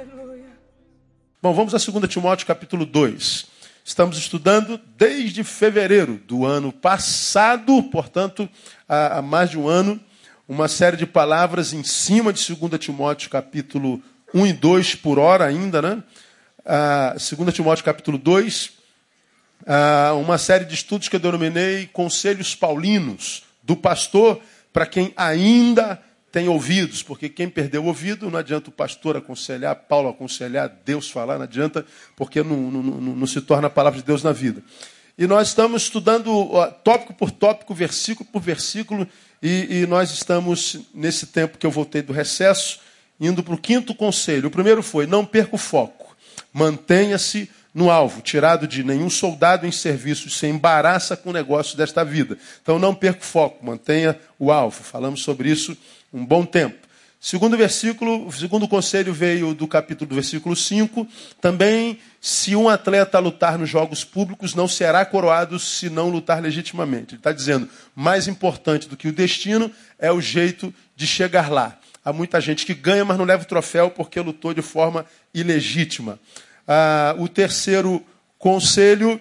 aleluia. Bom, vamos a 2 Timóteo capítulo 2. Estamos estudando desde fevereiro do ano passado, portanto, há, mais de um ano, uma série de palavras em cima de 2 Timóteo capítulo 1 e 2 por hora ainda, né? Ah, 2 Timóteo capítulo 2, ah, uma série de estudos que eu denominei Conselhos Paulinos, do pastor para quem ainda tem ouvidos, porque quem perdeu o ouvido, não adianta o pastor aconselhar, Paulo aconselhar, Deus falar, não adianta, porque não, não, não, não se torna a palavra de Deus na vida. E nós estamos estudando tópico por tópico, versículo por versículo, e, e nós estamos, nesse tempo que eu voltei do recesso, indo para o quinto conselho. O primeiro foi: não perca o foco, mantenha-se no alvo, tirado de nenhum soldado em serviço se embaraça com o negócio desta vida. Então não perca o foco, mantenha o alvo. Falamos sobre isso um bom tempo. Segundo versículo, segundo conselho veio do capítulo do versículo 5. Também, se um atleta lutar nos jogos públicos, não será coroado se não lutar legitimamente. Ele está dizendo, mais importante do que o destino é o jeito de chegar lá. Há muita gente que ganha, mas não leva o troféu porque lutou de forma ilegítima. Ah, o terceiro conselho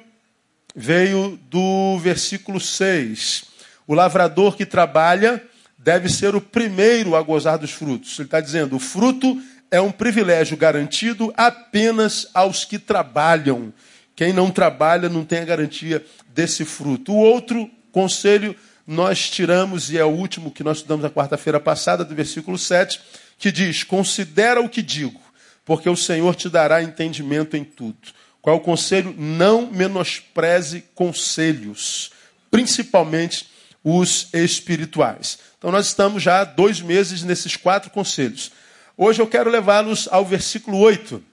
veio do versículo 6. O lavrador que trabalha deve ser o primeiro a gozar dos frutos. Ele está dizendo: o fruto é um privilégio garantido apenas aos que trabalham. Quem não trabalha não tem a garantia desse fruto. O outro conselho nós tiramos, e é o último que nós estudamos na quarta-feira passada, do versículo 7, que diz: Considera o que digo, porque o Senhor te dará entendimento em tudo. Qual é o conselho? Não menospreze conselhos, principalmente os espirituais. Então, nós estamos já dois meses nesses quatro conselhos. Hoje eu quero levá-los ao versículo 8,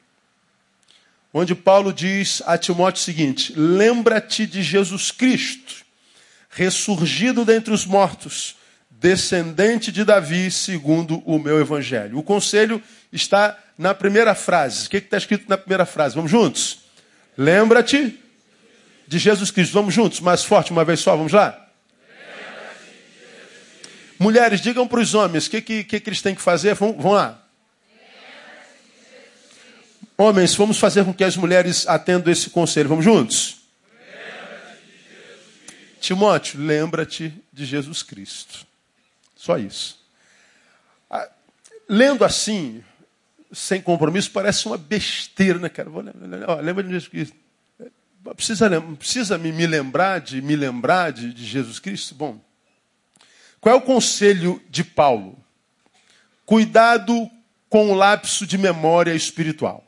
onde Paulo diz a Timóteo o seguinte: Lembra-te de Jesus Cristo, ressurgido dentre os mortos, descendente de Davi, segundo o meu evangelho. O conselho está na primeira frase. O que está escrito na primeira frase? Vamos juntos? Lembra-te de Jesus Cristo. Vamos juntos, mais forte, uma vez só, vamos lá? Mulheres, digam para os homens o que, que, que, eles têm que fazer. Vão, vão lá. Homens, vamos fazer com que as mulheres atendam esse conselho. Vamos juntos? Timóteo, lembra-te de Jesus Cristo. Só isso. Ah, lendo assim, sem compromisso, parece uma besteira, né, cara? Vou, lembra de Jesus Cristo. Precisa, precisa me, me lembrar de me lembrar de, de Jesus Cristo? Bom, qual é o conselho de Paulo? Cuidado com o lapso de memória espiritual.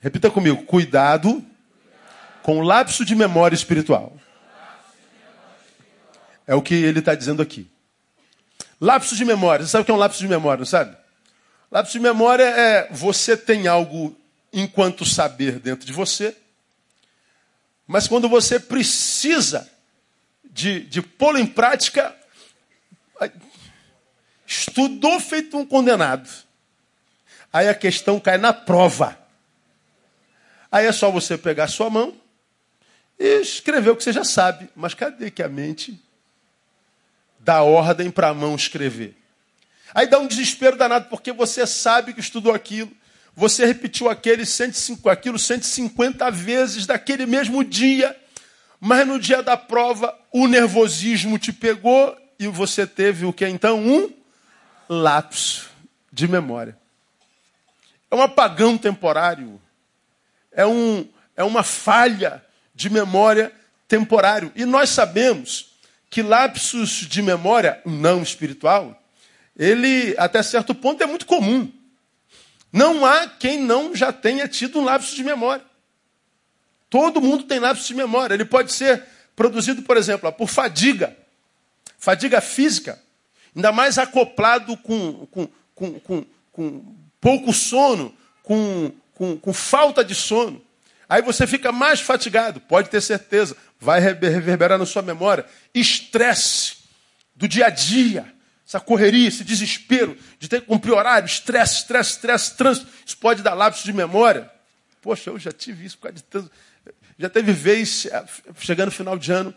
Repita comigo: cuidado com o lapso de memória espiritual. É o que ele está dizendo aqui. Lapso de memória. Você sabe o que é um lapso de memória, não sabe? Lapso de memória é você tem algo enquanto saber dentro de você, mas quando você precisa de, de pô-lo em prática, estudou feito um condenado. Aí a questão cai na prova. Aí é só você pegar sua mão e escrever o que você já sabe. Mas cadê que a mente dá ordem para a mão escrever? Aí dá um desespero danado, porque você sabe que estudou aquilo. Você repetiu aquele 105, aquilo 150 vezes daquele mesmo dia. Mas no dia da prova, o nervosismo te pegou e você teve o que então? Um lapso de memória. É um apagão temporário. É, um, é uma falha de memória temporário. E nós sabemos que lapsos de memória não espiritual, ele até certo ponto é muito comum. Não há quem não já tenha tido um lapso de memória. Todo mundo tem lapso de memória. Ele pode ser produzido, por exemplo, por fadiga, fadiga física, ainda mais acoplado com, com, com, com, com pouco sono, com, com, com falta de sono. Aí você fica mais fatigado, pode ter certeza, vai reverberar na sua memória. Estresse do dia a dia, essa correria, esse desespero de ter que cumprir horário, estresse, estresse, estresse, trânsito, isso pode dar lapso de memória. Poxa, eu já tive isso por causa de tanto. Já teve vez, eh, chegando no final de ano,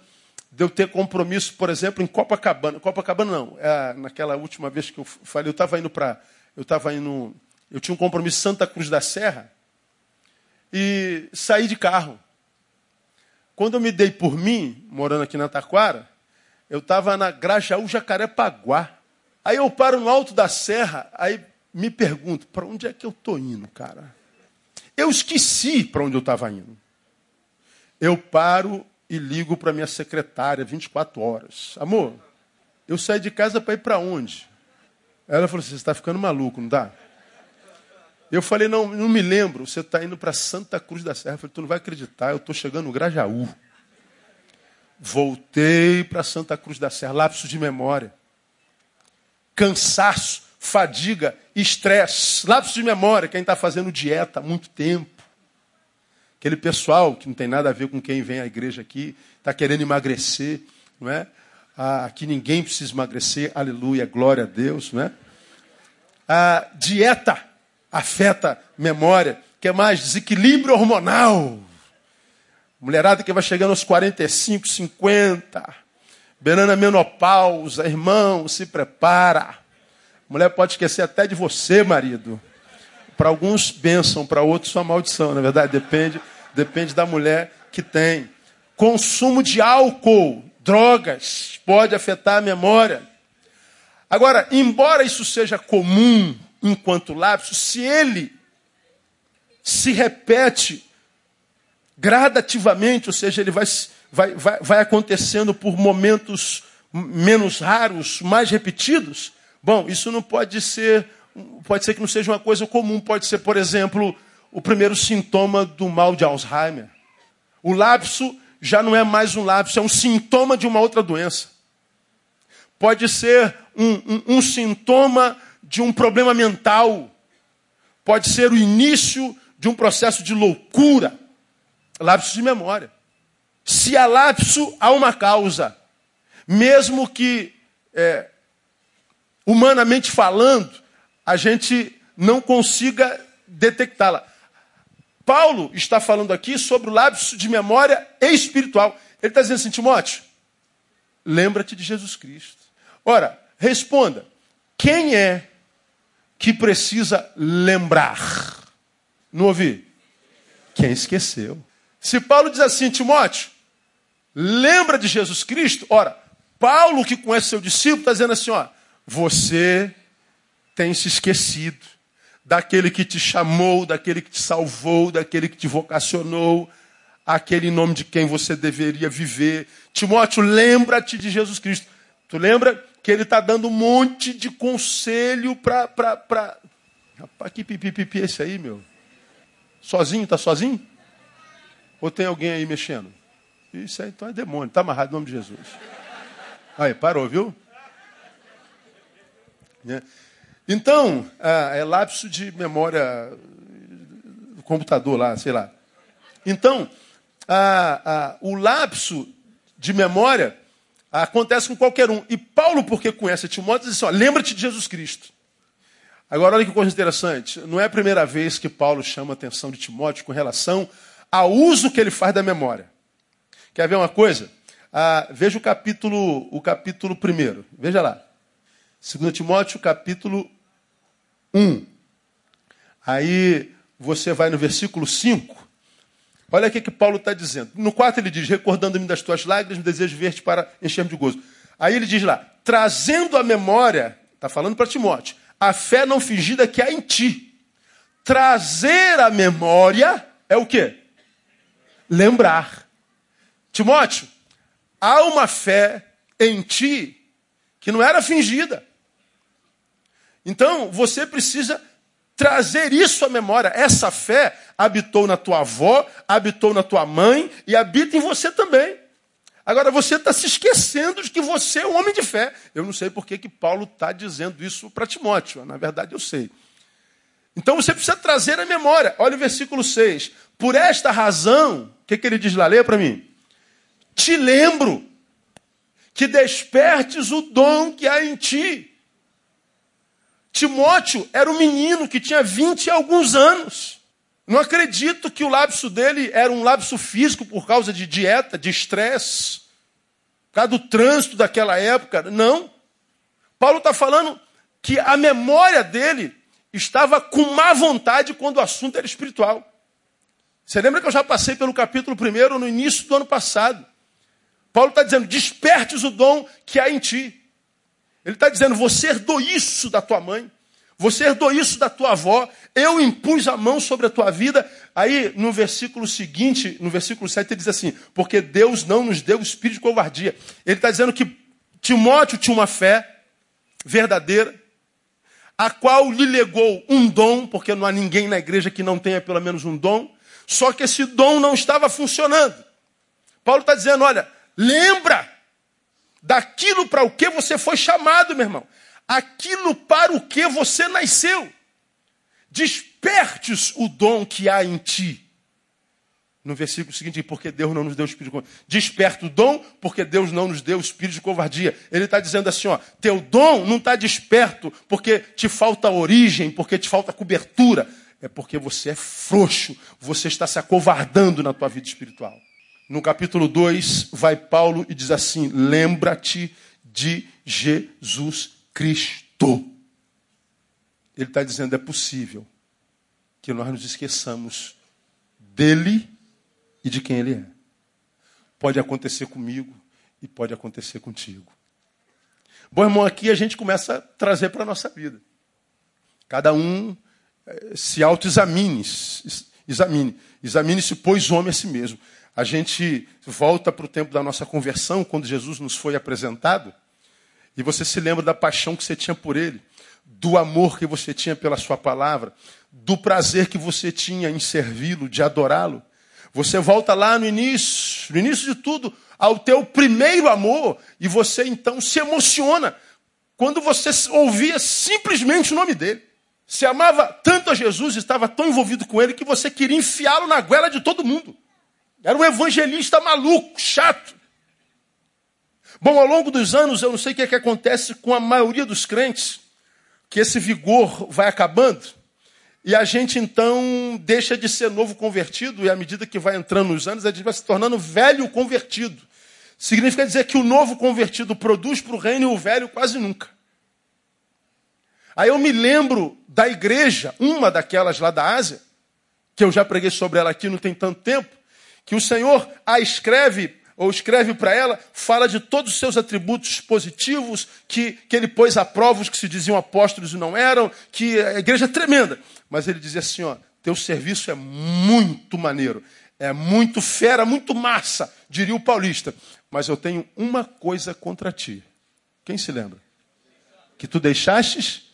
de eu ter compromisso, por exemplo, em Copacabana. Copacabana não, é, naquela última vez que eu falei, eu estava indo para. Eu estava indo. Eu tinha um compromisso em Santa Cruz da Serra e saí de carro. Quando eu me dei por mim, morando aqui na Taquara, eu estava na Grajaú Jacarepaguá. Aí eu paro no alto da serra, aí me pergunto, para onde é que eu estou indo, cara? Eu esqueci para onde eu estava indo. Eu paro e ligo para minha secretária 24 horas. Amor, eu saí de casa para ir para onde? Ela falou assim, você está ficando maluco, não dá? Eu falei, não, não me lembro, você está indo para Santa Cruz da Serra. Eu falei, tu não vai acreditar, eu estou chegando no Grajaú. Voltei para Santa Cruz da Serra, lapso de memória. Cansaço, fadiga, estresse, lapso de memória, quem está fazendo dieta há muito tempo. Aquele pessoal que não tem nada a ver com quem vem à igreja aqui, está querendo emagrecer, não é? Ah, aqui ninguém precisa emagrecer, aleluia, glória a Deus, não é? A dieta afeta memória, que é mais desequilíbrio hormonal. Mulherada que vai chegando aos 45, 50, beirando a menopausa, irmão, se prepara. Mulher pode esquecer até de você, marido. Para alguns, bênção, para outros, sua maldição. Na verdade, depende, depende da mulher que tem. Consumo de álcool, drogas, pode afetar a memória. Agora, embora isso seja comum enquanto lapso, se ele se repete gradativamente, ou seja, ele vai, vai, vai, vai acontecendo por momentos menos raros, mais repetidos, bom, isso não pode ser pode ser que não seja uma coisa comum, pode ser, por exemplo, o primeiro sintoma do mal de Alzheimer. O lapso já não é mais um lapso, é um sintoma de uma outra doença. Pode ser um, um, um sintoma de um problema mental. Pode ser o início de um processo de loucura. Lapso de memória. Se há lapso, há uma causa. Mesmo que, é, humanamente falando, a gente não consiga detectá-la. Paulo está falando aqui sobre o lapso de memória espiritual. Ele está dizendo assim, Timóteo, lembra-te de Jesus Cristo. Ora, responda, quem é que precisa lembrar? Não ouvi? Quem esqueceu. Se Paulo diz assim, Timóteo, lembra de Jesus Cristo? Ora, Paulo, que conhece seu discípulo, está dizendo assim: ó, você tem se esquecido daquele que te chamou, daquele que te salvou, daquele que te vocacionou, aquele nome de quem você deveria viver. Timóteo, lembra-te de Jesus Cristo. Tu lembra que ele está dando um monte de conselho para. Pra, pra... Rapaz, que pipipipi é esse aí, meu? Sozinho? Está sozinho? Ou tem alguém aí mexendo? Isso aí então é demônio. Está amarrado em nome de Jesus. Aí, parou, viu? É. Então, é lapso de memória do computador lá, sei lá. Então, a, a, o lapso de memória acontece com qualquer um. E Paulo, porque conhece Timóteo, diz assim: lembra-te de Jesus Cristo. Agora, olha que coisa interessante. Não é a primeira vez que Paulo chama a atenção de Timóteo com relação ao uso que ele faz da memória. Quer ver uma coisa? Ah, veja o capítulo, o capítulo primeiro. Veja lá. 2 Timóteo, capítulo 1. Aí você vai no versículo 5. Olha o que Paulo está dizendo. No 4 ele diz: Recordando-me das tuas lágrimas, desejo ver-te para encher-me de gozo. Aí ele diz lá: trazendo a memória, está falando para Timóteo, a fé não fingida que há em ti. Trazer a memória é o quê? Lembrar. Timóteo, há uma fé em ti que não era fingida. Então, você precisa trazer isso à memória. Essa fé habitou na tua avó, habitou na tua mãe e habita em você também. Agora, você está se esquecendo de que você é um homem de fé. Eu não sei por que, que Paulo está dizendo isso para Timóteo. Na verdade, eu sei. Então, você precisa trazer à memória. Olha o versículo 6. Por esta razão, o que, que ele diz lá? Leia para mim. Te lembro que despertes o dom que há em ti Timóteo era um menino que tinha 20 e alguns anos. Não acredito que o lapso dele era um lapso físico por causa de dieta, de estresse, por causa do trânsito daquela época. Não. Paulo está falando que a memória dele estava com má vontade quando o assunto era espiritual. Você lembra que eu já passei pelo capítulo 1 no início do ano passado? Paulo está dizendo: despertes o dom que há em ti. Ele está dizendo: você herdou isso da tua mãe, você herdou isso da tua avó, eu impus a mão sobre a tua vida. Aí, no versículo seguinte, no versículo 7, ele diz assim: porque Deus não nos deu espírito de covardia. Ele está dizendo que Timóteo tinha uma fé verdadeira, a qual lhe legou um dom, porque não há ninguém na igreja que não tenha pelo menos um dom, só que esse dom não estava funcionando. Paulo está dizendo: olha, lembra daquilo para o que você foi chamado, meu irmão. Aquilo para o que você nasceu. Despertes o dom que há em ti. No versículo seguinte, porque Deus não nos deu o espírito de covardia. Desperta o dom, porque Deus não nos deu o espírito de covardia. Ele está dizendo assim: ó, teu dom não está desperto porque te falta origem, porque te falta cobertura. É porque você é frouxo, você está se acovardando na tua vida espiritual. No capítulo 2, vai Paulo e diz assim: Lembra-te de Jesus Cristo. Ele está dizendo: é possível que nós nos esqueçamos dele e de quem ele é. Pode acontecer comigo e pode acontecer contigo. Bom, irmão, aqui a gente começa a trazer para a nossa vida. Cada um eh, se autoexamine, examine, examine-se, pois homem a si mesmo a gente volta para o tempo da nossa conversão, quando Jesus nos foi apresentado, e você se lembra da paixão que você tinha por Ele, do amor que você tinha pela Sua palavra, do prazer que você tinha em servi-lo, de adorá-lo. Você volta lá no início, no início de tudo, ao teu primeiro amor, e você então se emociona quando você ouvia simplesmente o nome dele. Você amava tanto a Jesus, estava tão envolvido com ele, que você queria enfiá-lo na goela de todo mundo. Era um evangelista maluco, chato. Bom, ao longo dos anos, eu não sei o que, é que acontece com a maioria dos crentes, que esse vigor vai acabando, e a gente então deixa de ser novo convertido, e à medida que vai entrando nos anos, a gente vai se tornando velho convertido. Significa dizer que o novo convertido produz para o reino e o velho quase nunca. Aí eu me lembro da igreja, uma daquelas lá da Ásia, que eu já preguei sobre ela aqui não tem tanto tempo, que o Senhor a escreve ou escreve para ela, fala de todos os seus atributos positivos, que, que ele pôs a prova os que se diziam apóstolos e não eram, que a igreja é tremenda. Mas ele dizia assim: ó, teu serviço é muito maneiro, é muito fera, muito massa, diria o paulista. Mas eu tenho uma coisa contra ti. Quem se lembra? Que tu deixastes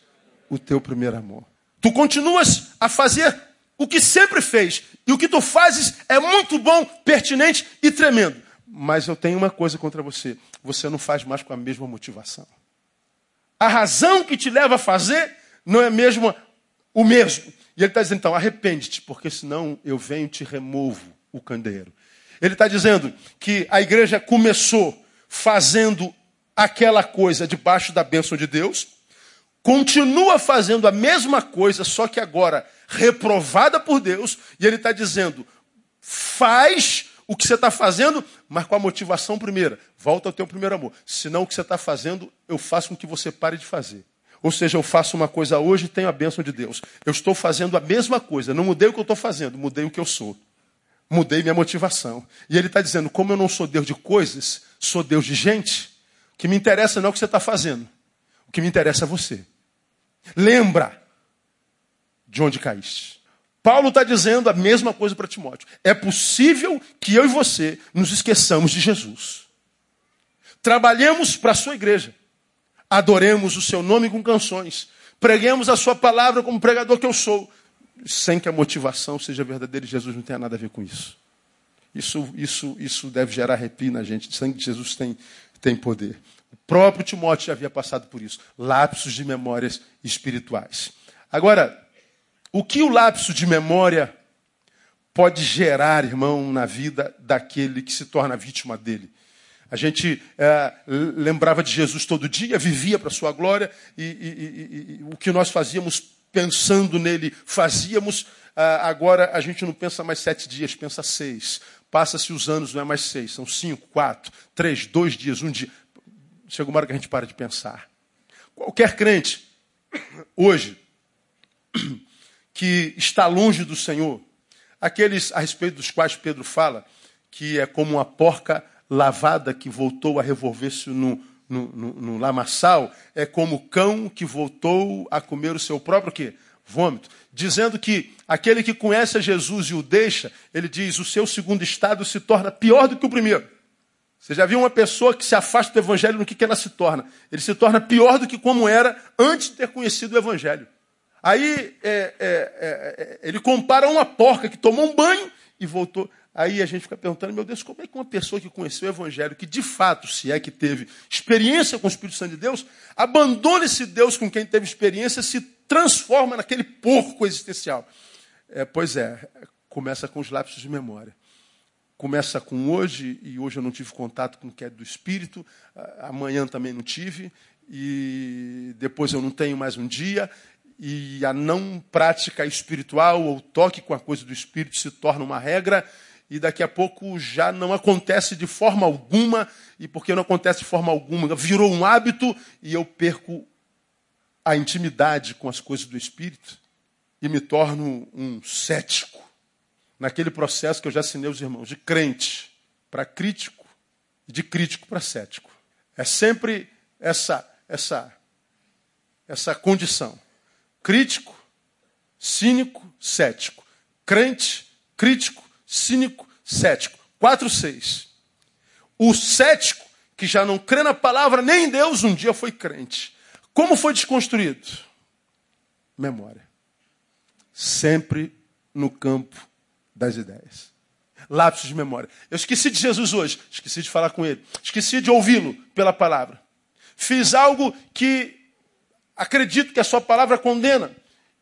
o teu primeiro amor. Tu continuas a fazer o que sempre fez. E o que tu fazes é muito bom, pertinente e tremendo. Mas eu tenho uma coisa contra você: você não faz mais com a mesma motivação. A razão que te leva a fazer não é mesmo o mesmo. E ele está dizendo, então, arrepende-te, porque senão eu venho e te removo o candeeiro. Ele está dizendo que a igreja começou fazendo aquela coisa debaixo da bênção de Deus, continua fazendo a mesma coisa, só que agora reprovada por Deus, e ele está dizendo: faz o que você está fazendo, mas com a motivação primeira. Volta ao teu primeiro amor. Senão o que você está fazendo, eu faço com que você pare de fazer. Ou seja, eu faço uma coisa hoje e tenho a bênção de Deus. Eu estou fazendo a mesma coisa. Não mudei o que eu estou fazendo, mudei o que eu sou. Mudei minha motivação. E ele está dizendo: como eu não sou Deus de coisas, sou Deus de gente, O que me interessa não é o que você está fazendo. O que me interessa é você. Lembra de onde caíste. Paulo está dizendo a mesma coisa para Timóteo. É possível que eu e você nos esqueçamos de Jesus. Trabalhemos para a sua igreja. Adoremos o seu nome com canções. Preguemos a sua palavra como pregador que eu sou. Sem que a motivação seja verdadeira Jesus não tenha nada a ver com isso. Isso, isso, isso deve gerar arrepio na gente. Sangue de Jesus tem, tem poder. O próprio Timóteo já havia passado por isso. Lapsos de memórias espirituais. Agora, o que o lapso de memória pode gerar, irmão, na vida daquele que se torna vítima dele? A gente é, lembrava de Jesus todo dia, vivia para a sua glória, e, e, e, e, o que nós fazíamos pensando nele, fazíamos, ah, agora a gente não pensa mais sete dias, pensa seis. Passa-se os anos, não é mais seis, são cinco, quatro, três, dois dias, um dia. Chega uma hora que a gente para de pensar. Qualquer crente, hoje, que está longe do Senhor, aqueles a respeito dos quais Pedro fala, que é como uma porca lavada que voltou a revolver-se no, no, no, no, lamaçal, é como o cão que voltou a comer o seu próprio quê? vômito. Dizendo que aquele que conhece a Jesus e o deixa, ele diz, o seu segundo estado se torna pior do que o primeiro. Você já viu uma pessoa que se afasta do evangelho no que, que ela se torna? Ele se torna pior do que como era antes de ter conhecido o evangelho. Aí é, é, é, é, ele compara uma porca que tomou um banho e voltou. Aí a gente fica perguntando, meu Deus, como é que uma pessoa que conheceu o Evangelho, que de fato, se é que teve experiência com o Espírito Santo de Deus, abandona esse Deus com quem teve experiência, se transforma naquele porco existencial? É, pois é, começa com os lapsos de memória. Começa com hoje, e hoje eu não tive contato com o que é do Espírito, amanhã também não tive, e depois eu não tenho mais um dia, e a não prática espiritual ou toque com a coisa do espírito se torna uma regra e daqui a pouco já não acontece de forma alguma. E porque não acontece de forma alguma? Virou um hábito e eu perco a intimidade com as coisas do espírito e me torno um cético naquele processo que eu já assinei os irmãos de crente para crítico e de crítico para cético. É sempre essa essa essa condição crítico, cínico, cético. Crente, crítico, cínico, cético. 4, 6. O cético, que já não crê na palavra nem em Deus, um dia foi crente. Como foi desconstruído? Memória. Sempre no campo das ideias. Lápis de memória. Eu esqueci de Jesus hoje, esqueci de falar com ele, esqueci de ouvi-lo pela palavra. Fiz algo que acredito que a sua palavra condena.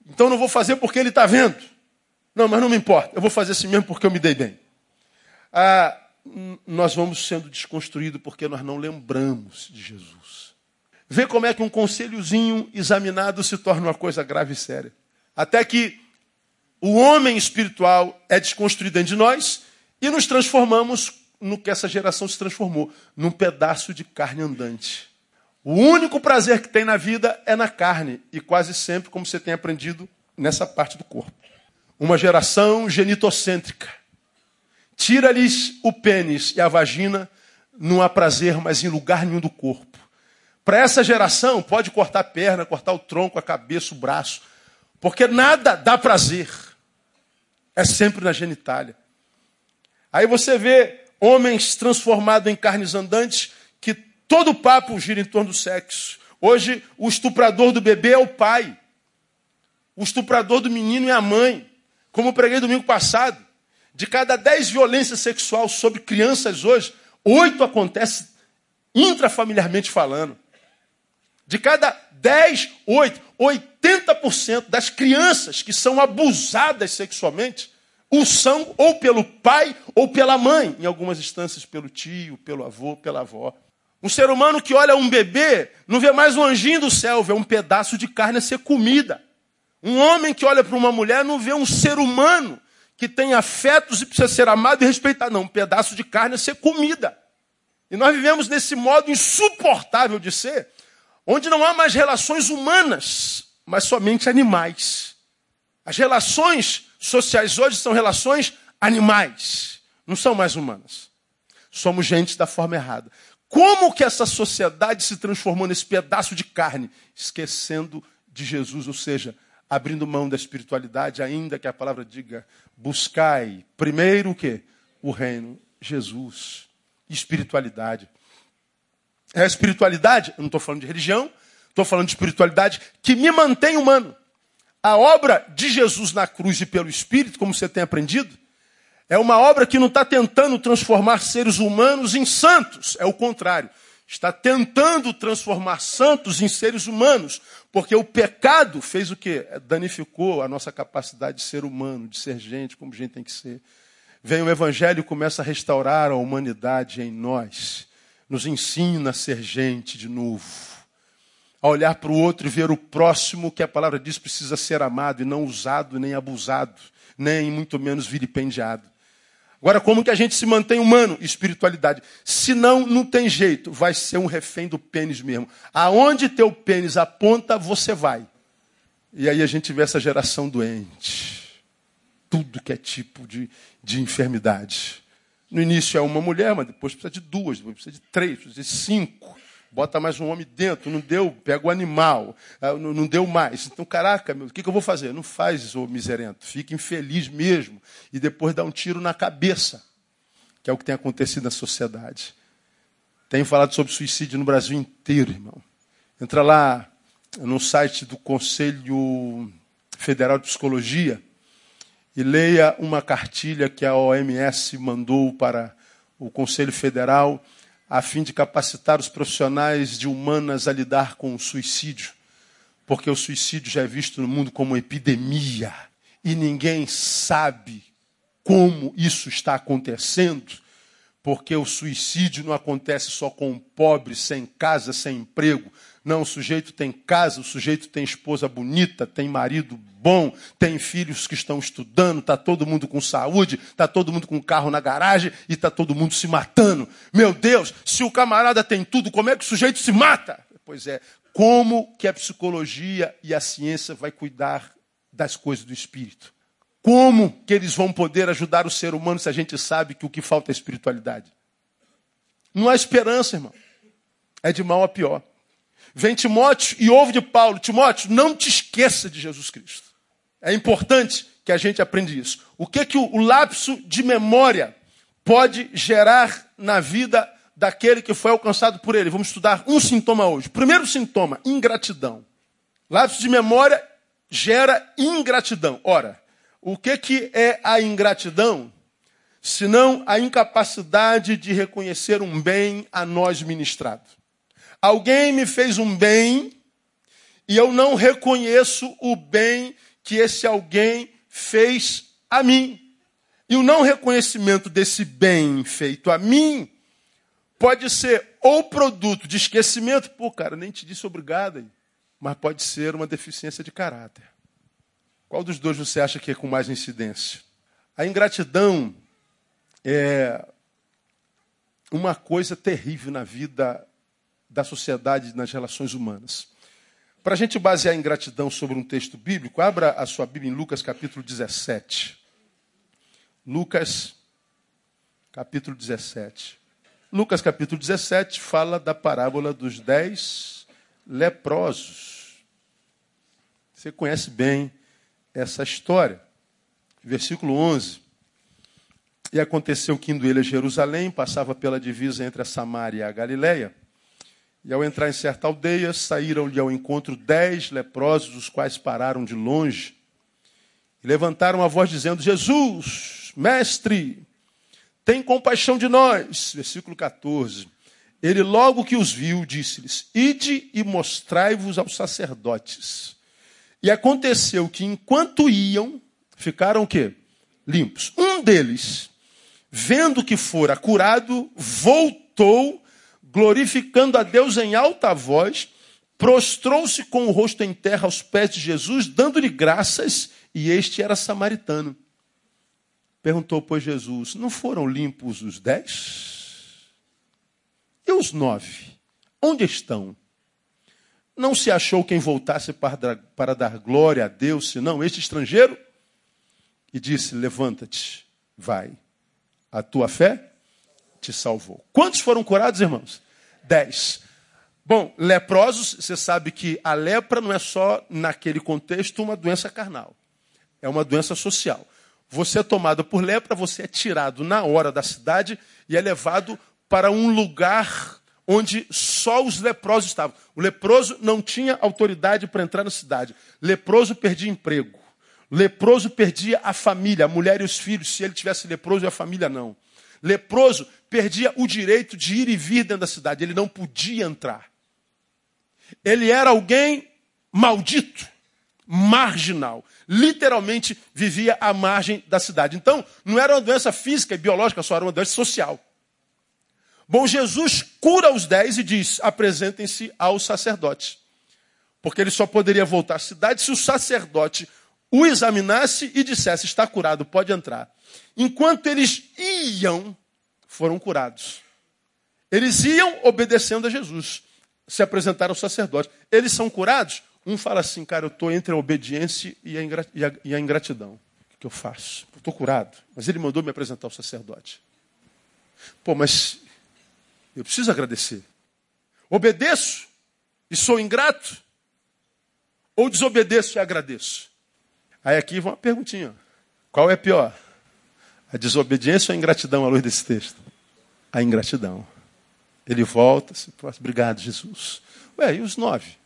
Então não vou fazer porque ele está vendo. Não, mas não me importa. Eu vou fazer assim mesmo porque eu me dei bem. Ah, nós vamos sendo desconstruídos porque nós não lembramos de Jesus. Vê como é que um conselhozinho examinado se torna uma coisa grave e séria. Até que o homem espiritual é desconstruído dentro de nós e nos transformamos no que essa geração se transformou, num pedaço de carne andante. O único prazer que tem na vida é na carne, e quase sempre, como você tem aprendido, nessa parte do corpo. Uma geração genitocêntrica. Tira-lhes o pênis e a vagina, não há prazer mais em lugar nenhum do corpo. Para essa geração, pode cortar a perna, cortar o tronco, a cabeça, o braço, porque nada dá prazer. É sempre na genitália. Aí você vê homens transformados em carnes andantes Todo papo gira em torno do sexo. Hoje, o estuprador do bebê é o pai. O estuprador do menino é a mãe. Como eu preguei domingo passado. De cada dez violências sexuais sobre crianças hoje, oito acontece intrafamiliarmente falando. De cada dez, oito, 80% das crianças que são abusadas sexualmente o são ou pelo pai ou pela mãe, em algumas instâncias pelo tio, pelo avô, pela avó. Um ser humano que olha um bebê não vê mais um anjinho do céu, vê um pedaço de carne a ser comida. Um homem que olha para uma mulher não vê um ser humano que tem afetos e precisa ser amado e respeitado. Não, um pedaço de carne a ser comida. E nós vivemos nesse modo insuportável de ser, onde não há mais relações humanas, mas somente animais. As relações sociais hoje são relações animais, não são mais humanas. Somos gente da forma errada. Como que essa sociedade se transformou nesse pedaço de carne, esquecendo de Jesus, ou seja, abrindo mão da espiritualidade, ainda que a palavra diga: buscai primeiro o quê? O reino, Jesus, espiritualidade. É a espiritualidade, eu não estou falando de religião, estou falando de espiritualidade que me mantém humano. A obra de Jesus na cruz e pelo Espírito, como você tem aprendido, é uma obra que não está tentando transformar seres humanos em santos, é o contrário. Está tentando transformar santos em seres humanos, porque o pecado fez o quê? Danificou a nossa capacidade de ser humano, de ser gente, como gente tem que ser. Vem o Evangelho e começa a restaurar a humanidade em nós, nos ensina a ser gente de novo a olhar para o outro e ver o próximo que a palavra diz precisa ser amado e não usado, nem abusado, nem muito menos vilipendiado. Agora, como que a gente se mantém humano? Espiritualidade. Se não, não tem jeito. Vai ser um refém do pênis mesmo. Aonde teu pênis aponta, você vai. E aí a gente vê essa geração doente. Tudo que é tipo de, de enfermidade. No início é uma mulher, mas depois precisa de duas, depois precisa de três, precisa de cinco bota mais um homem dentro, não deu, pega o animal, ah, não, deu mais. Então, caraca, meu, o que, eu vou fazer? Não faz, ô miserento, fica infeliz mesmo e depois dá um tiro na cabeça, que é o que tem acontecido na sociedade. Tenho falado sobre suicídio no Brasil inteiro, irmão. Entra lá no site do Conselho Federal de Psicologia e leia uma cartilha que a OMS mandou para o Conselho Federal a fim de capacitar os profissionais de humanas a lidar com o suicídio, porque o suicídio já é visto no mundo como epidemia e ninguém sabe como isso está acontecendo, porque o suicídio não acontece só com um pobre, sem casa, sem emprego, não, o sujeito tem casa, o sujeito tem esposa bonita, tem marido bom, tem filhos que estão estudando, está todo mundo com saúde, está todo mundo com carro na garagem e está todo mundo se matando. Meu Deus, se o camarada tem tudo, como é que o sujeito se mata? Pois é, como que a psicologia e a ciência vai cuidar das coisas do espírito? Como que eles vão poder ajudar o ser humano se a gente sabe que o que falta é espiritualidade? Não há esperança, irmão. É de mal a pior. Vem Timóteo e ouve de Paulo: Timóteo, não te esqueça de Jesus Cristo. É importante que a gente aprenda isso. O que, que o, lapso de memória pode gerar na vida daquele que foi alcançado por ele? Vamos estudar um sintoma hoje. Primeiro sintoma: ingratidão. Lapso de memória gera ingratidão. Ora, o que, que é a ingratidão? Senão a incapacidade de reconhecer um bem a nós ministrado. Alguém me fez um bem e eu não reconheço o bem que esse alguém fez a mim. E o não reconhecimento desse bem feito a mim pode ser ou produto de esquecimento, pô, cara, nem te disse obrigado, mas pode ser uma deficiência de caráter. Qual dos dois você acha que é com mais incidência? A ingratidão é uma coisa terrível na vida da sociedade nas relações humanas. Para a gente basear em gratidão sobre um texto bíblico, abra a sua Bíblia em Lucas capítulo 17. Lucas capítulo 17. Lucas capítulo 17 fala da parábola dos dez leprosos. Você conhece bem essa história. Versículo 11. E aconteceu que indo ele a Jerusalém, passava pela divisa entre a Samária e a Galileia. E ao entrar em certa aldeia, saíram-lhe ao encontro dez leprosos, os quais pararam de longe e levantaram a voz dizendo: Jesus, mestre, tem compaixão de nós. Versículo 14. Ele logo que os viu, disse-lhes: Ide e mostrai-vos aos sacerdotes. E aconteceu que enquanto iam, ficaram o quê? Limpos. Um deles, vendo que fora curado, voltou glorificando a Deus em alta voz, prostrou-se com o rosto em terra aos pés de Jesus, dando-lhe graças, e este era samaritano. Perguntou, pois, Jesus: Não foram limpos os dez? E os nove? Onde estão? Não se achou quem voltasse para, dar glória a Deus, senão este estrangeiro? E disse: Levanta-te, vai. A tua fé te salvou. Quantos foram curados, irmãos? 10. Bom, leprosos, você sabe que a lepra não é só, naquele contexto, uma doença carnal. É uma doença social. Você é tomado por lepra, você é tirado na hora da cidade e é levado para um lugar onde só os leprosos estavam. O leproso não tinha autoridade para entrar na cidade. Leproso perdia emprego. Leproso perdia a família, a mulher e os filhos, se ele tivesse leproso a família não. Leproso perdia o direito de ir e vir dentro da cidade, ele não podia entrar. Ele era alguém maldito, marginal. Literalmente vivia à margem da cidade. Então, não era uma doença física e biológica, só era uma doença social. Bom, Jesus cura os dez e diz: apresentem-se ao sacerdote. Porque ele só poderia voltar à cidade se o sacerdote o examinasse e dissesse: está curado, pode entrar. Enquanto eles iam, foram curados. Eles iam obedecendo a Jesus se apresentaram ao sacerdote. Eles são curados? Um fala assim, cara, eu estou entre a obediência e a, ingratidão. O que eu faço? Estou curado, mas ele mandou me apresentar ao sacerdote. Pô, mas eu preciso agradecer. Obedeço e sou ingrato? Ou desobedeço e agradeço? Aí aqui vem uma perguntinha. Qual é pior? A desobediência ou a ingratidão à luz desse texto? A ingratidão. Ele volta, se obrigado, Jesus. Ué, e os nove?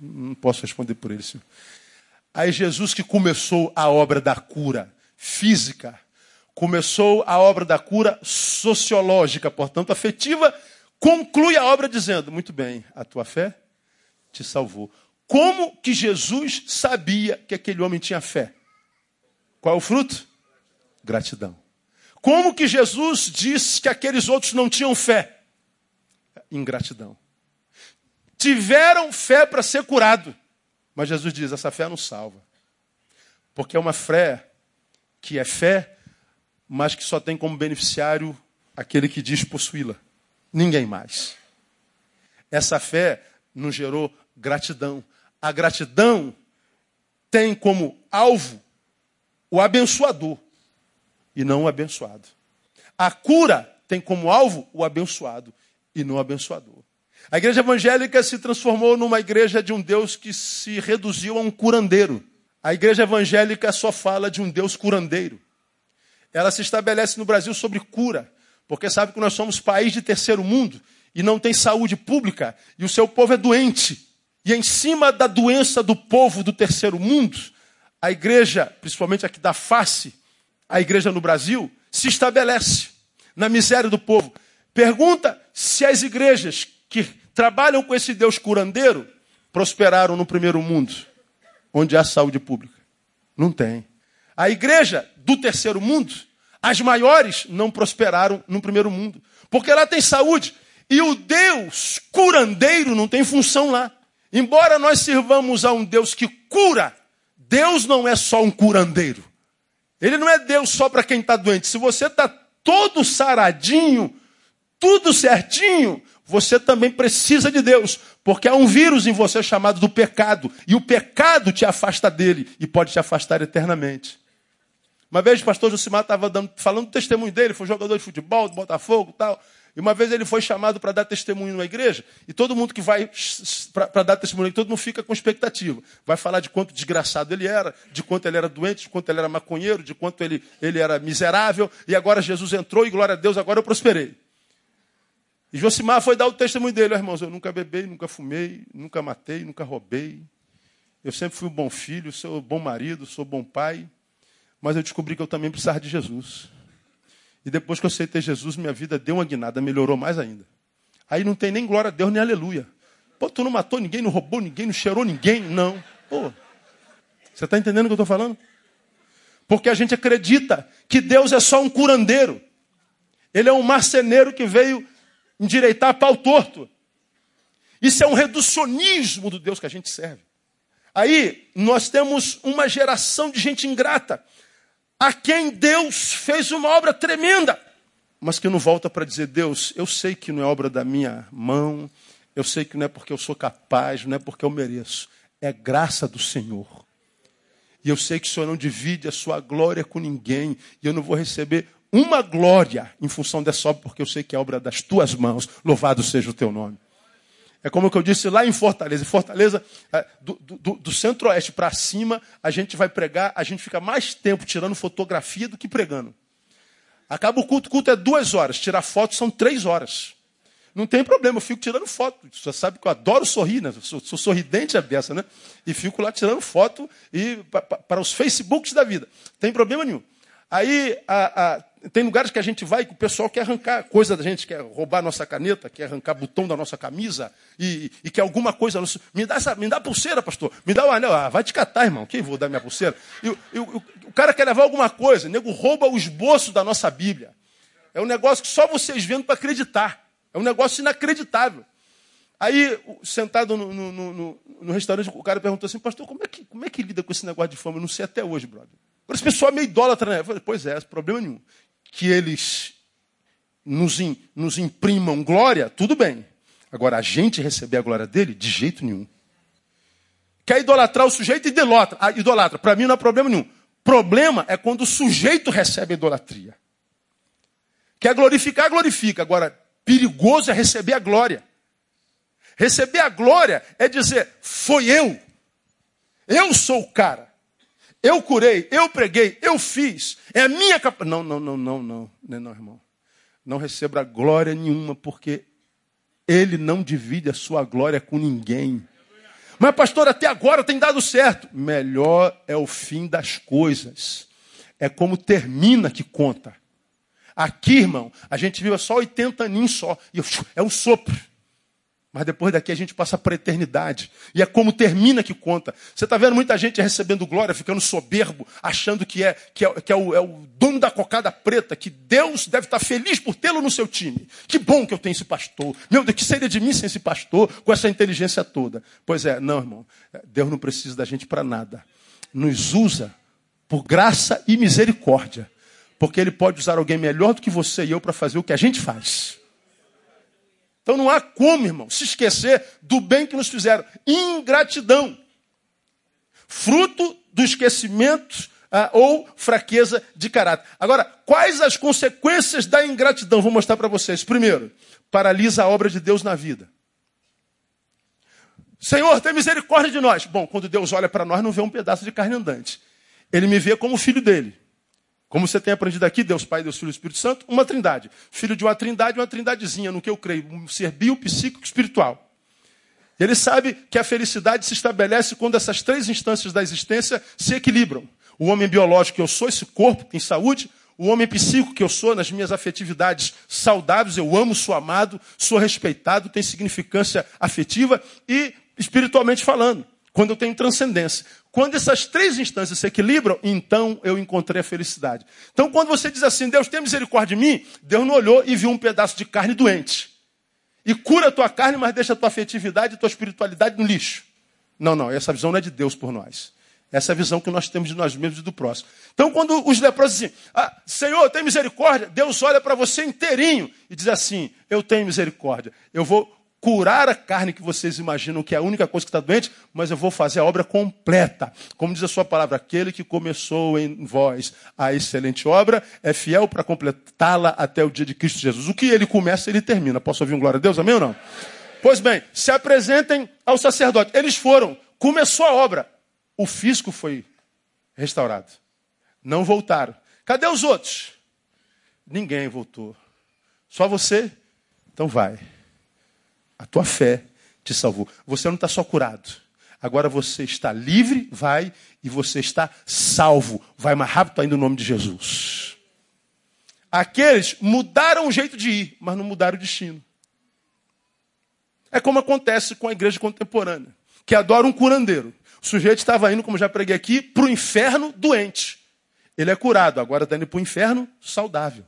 Não posso responder por ele, senhor. Aí Jesus que começou a obra da cura física, começou a obra da cura sociológica, portanto afetiva, conclui a obra dizendo: Muito bem, a tua fé te salvou. Como que Jesus sabia que aquele homem tinha fé? Qual é o fruto? Gratidão. Como que Jesus disse que aqueles outros não tinham fé? ingratidão. Tiveram fé para ser curado, mas Jesus diz: essa fé não salva. Porque é uma fé que é fé, mas que só tem como beneficiário aquele que diz possuí-la. Ninguém mais. Essa fé nos gerou gratidão. A gratidão tem como alvo o abençoador e não o abençoado. A cura tem como alvo o abençoado e não abençoador. A igreja evangélica se transformou numa igreja de um Deus que se reduziu a um curandeiro. A igreja evangélica só fala de um Deus curandeiro. Ela se estabelece no Brasil sobre cura, porque sabe que nós somos país de terceiro mundo e não tem saúde pública e o seu povo é doente. E em cima da doença do povo do terceiro mundo, a igreja, principalmente aqui da face, a igreja no Brasil, se estabelece na miséria do povo. Pergunta se as igrejas que trabalham com esse Deus curandeiro prosperaram no primeiro mundo, onde há saúde pública. Não tem. A igreja do terceiro mundo, as maiores, não prosperaram no primeiro mundo, porque lá tem saúde. E o Deus curandeiro não tem função lá. Embora nós sirvamos a um Deus que cura, Deus não é só um curandeiro. Ele não é Deus só para quem está doente. Se você está todo saradinho, tudo certinho, você também precisa de Deus, porque há um vírus em você chamado do pecado, e o pecado te afasta dele e pode te afastar eternamente. Uma vez o pastor Josimar estava falando do testemunho dele, foi jogador de futebol, do Botafogo tal. E uma vez ele foi chamado para dar testemunho na igreja, e todo mundo que vai para dar testemunho, todo mundo fica com expectativa. Vai falar de quanto desgraçado ele era, de quanto ele era doente, de quanto ele era maconheiro, de quanto ele, ele era miserável, e agora Jesus entrou, e glória a Deus, agora eu prosperei. E Josimar foi dar o testemunho dele, irmãos. Eu nunca bebei, nunca fumei, nunca matei, nunca roubei. Eu sempre fui um bom filho, sou um bom marido, sou um bom pai. Mas eu descobri que eu também precisava de Jesus. E depois que eu aceitei Jesus, minha vida deu uma guinada, melhorou mais ainda. Aí não tem nem glória a Deus, nem aleluia. Pô, tu não matou ninguém, não roubou ninguém, não cheirou ninguém, não. Pô, você está entendendo o que eu estou falando? Porque a gente acredita que Deus é só um curandeiro. Ele é um marceneiro que veio endireitar pau torto. Isso é um reducionismo do Deus que a gente serve. Aí nós temos uma geração de gente ingrata, a quem Deus fez uma obra tremenda, mas que não volta para dizer: Deus, eu sei que não é obra da minha mão, eu sei que não é porque eu sou capaz, não é porque eu mereço, é graça do Senhor. E eu sei que o Senhor não divide a sua glória com ninguém, e eu não vou receber uma glória em função dessa obra, porque eu sei que é obra das tuas mãos. Louvado seja o teu nome. É como eu disse lá em Fortaleza. Em Fortaleza, é, do, do, do centro-oeste para cima, a gente vai pregar, a gente fica mais tempo tirando fotografia do que pregando. Acaba o culto, o culto é duas horas, tirar foto são três horas. Não tem problema, eu fico tirando foto. Você sabe que eu adoro sorrir, né? Sou, sou sorridente a beça, né? E fico lá tirando foto e para os Facebooks da vida. Tem problema nenhum. Aí a, a, tem lugares que a gente vai que o pessoal quer arrancar coisa da gente, quer roubar nossa caneta, quer arrancar botão da nossa camisa e, e quer alguma coisa. Me dá, essa, me dá a pulseira, pastor. Me dá o anel. Ah, vai te catar, irmão. Quem vou dar minha pulseira? E, e, o, o cara quer levar alguma coisa. O nego rouba o esboço da nossa Bíblia. É um negócio que só vocês vendo para acreditar. É um negócio inacreditável. Aí, sentado no, no, no, no, restaurante, o cara perguntou assim, pastor, como é, que, como é que lida com esse negócio de fama? Eu não sei até hoje, brother. Agora, esse pessoal é meio idólatra, né? Falei, pois é, problema nenhum. Que eles nos, in, nos imprimam glória, tudo bem. Agora, a gente receber a glória dele, de jeito nenhum. Quer idolatrar o sujeito, idolatra. Ah, idolatra. Para mim não é problema nenhum. Problema é quando o sujeito recebe a idolatria. Quer glorificar, glorifica. Agora, perigoso é receber a glória. Receber a glória é dizer, foi eu. Eu sou o cara. Eu curei, eu preguei, eu fiz. É a minha capacidade. Não, não, não, não, não, não, não, irmão. Não receba glória nenhuma, porque ele não divide a sua glória com ninguém. Mas, pastor, até agora tem dado certo. Melhor é o fim das coisas. É como termina que conta. Aqui, irmão, a gente vive só 80 aninhos só. E é um sopro. Mas depois daqui a gente passa para a eternidade. E é como termina que conta. Você está vendo muita gente recebendo glória, ficando soberbo, achando que é, que é, que é, o, é o dono da cocada preta, que Deus deve estar feliz por tê-lo no seu time. Que bom que eu tenho esse pastor. Meu Deus, que seria de mim sem esse pastor, com essa inteligência toda? Pois é, não, irmão. Deus não precisa da gente para nada. Nos usa por graça e misericórdia. Porque Ele pode usar alguém melhor do que você e eu para fazer o que a gente faz. Então não há como, irmão, se esquecer do bem que nos fizeram. Ingratidão. Fruto do esquecimento ah, ou fraqueza de caráter. Agora, quais as consequências da ingratidão? Vou mostrar para vocês. Primeiro, paralisa a obra de Deus na vida. Senhor, tem misericórdia de nós. Bom, quando Deus olha para nós, não vê um pedaço de carne andante. Ele me vê como filho dele. Como você tem aprendido aqui, Deus Pai, Deus Filho e Espírito Santo, uma trindade. Filho de uma trindade, uma trindadezinha, no que eu creio, um ser bio, psíquico espiritual. Ele sabe que a felicidade se estabelece quando essas três instâncias da existência se equilibram. O homem biológico que eu sou, esse corpo tem saúde, o homem psíquico que eu sou, nas minhas afetividades saudáveis, eu amo, sou amado, sou respeitado, tem significância afetiva e espiritualmente falando, quando eu tenho transcendência. Quando essas três instâncias se equilibram, então eu encontrei a felicidade. Então, quando você diz assim, Deus tem misericórdia de mim, Deus não olhou e viu um pedaço de carne doente. E cura a tua carne, mas deixa a tua afetividade e tua espiritualidade no lixo. Não, não, essa visão não é de Deus por nós. Essa é a visão que nós temos de nós mesmos e do próximo. Então, quando os leprosos dizem, ah, Senhor, tem misericórdia, Deus olha para você inteirinho e diz assim: Eu tenho misericórdia. Eu vou curar a carne que vocês imaginam que é a única coisa que está doente, mas eu vou fazer a obra completa. Como diz a sua palavra, aquele que começou em vós a excelente obra é fiel para completá-la até o dia de Cristo Jesus. O que ele começa, ele termina. Posso ouvir um glória a Deus? Amém ou não? Pois bem, se apresentem ao sacerdote. Eles foram, começou a obra. O físico foi restaurado. Não voltaram. Cadê os outros? Ninguém voltou. Só você? Então vai. A tua fé te salvou. Você não está só curado. Agora você está livre, vai, e você está salvo. Vai mais rápido ainda no nome de Jesus. Aqueles mudaram o jeito de ir, mas não mudaram o destino. É como acontece com a igreja contemporânea, que adora um curandeiro. O sujeito estava indo, como já preguei aqui, para o inferno doente. Ele é curado, agora está indo para o inferno saudável.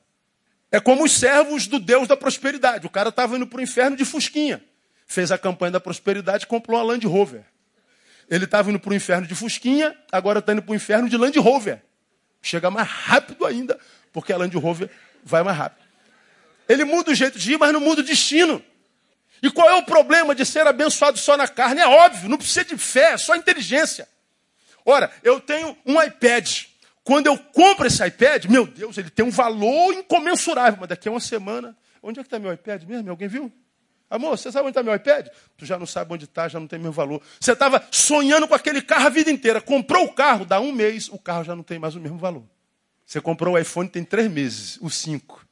É como os servos do Deus da prosperidade. O cara estava indo para o inferno de Fusquinha. Fez a campanha da prosperidade e comprou uma Land Rover. Ele estava indo para o inferno de Fusquinha, agora está indo para o inferno de Land Rover. Chega mais rápido ainda, porque a Land Rover vai mais rápido. Ele muda o jeito de ir, mas não muda o destino. E qual é o problema de ser abençoado só na carne? É óbvio, não precisa de fé, é só inteligência. Ora, eu tenho um iPad. Quando eu compro esse iPad, meu Deus, ele tem um valor incomensurável. Mas daqui a uma semana, onde é que está meu iPad mesmo? Alguém viu? Amor, você sabe onde está meu iPad? Tu já não sabe onde está, já não tem mesmo valor. Você estava sonhando com aquele carro a vida inteira. Comprou o carro, dá um mês, o carro já não tem mais o mesmo valor. Você comprou o iPhone tem três meses, o 5.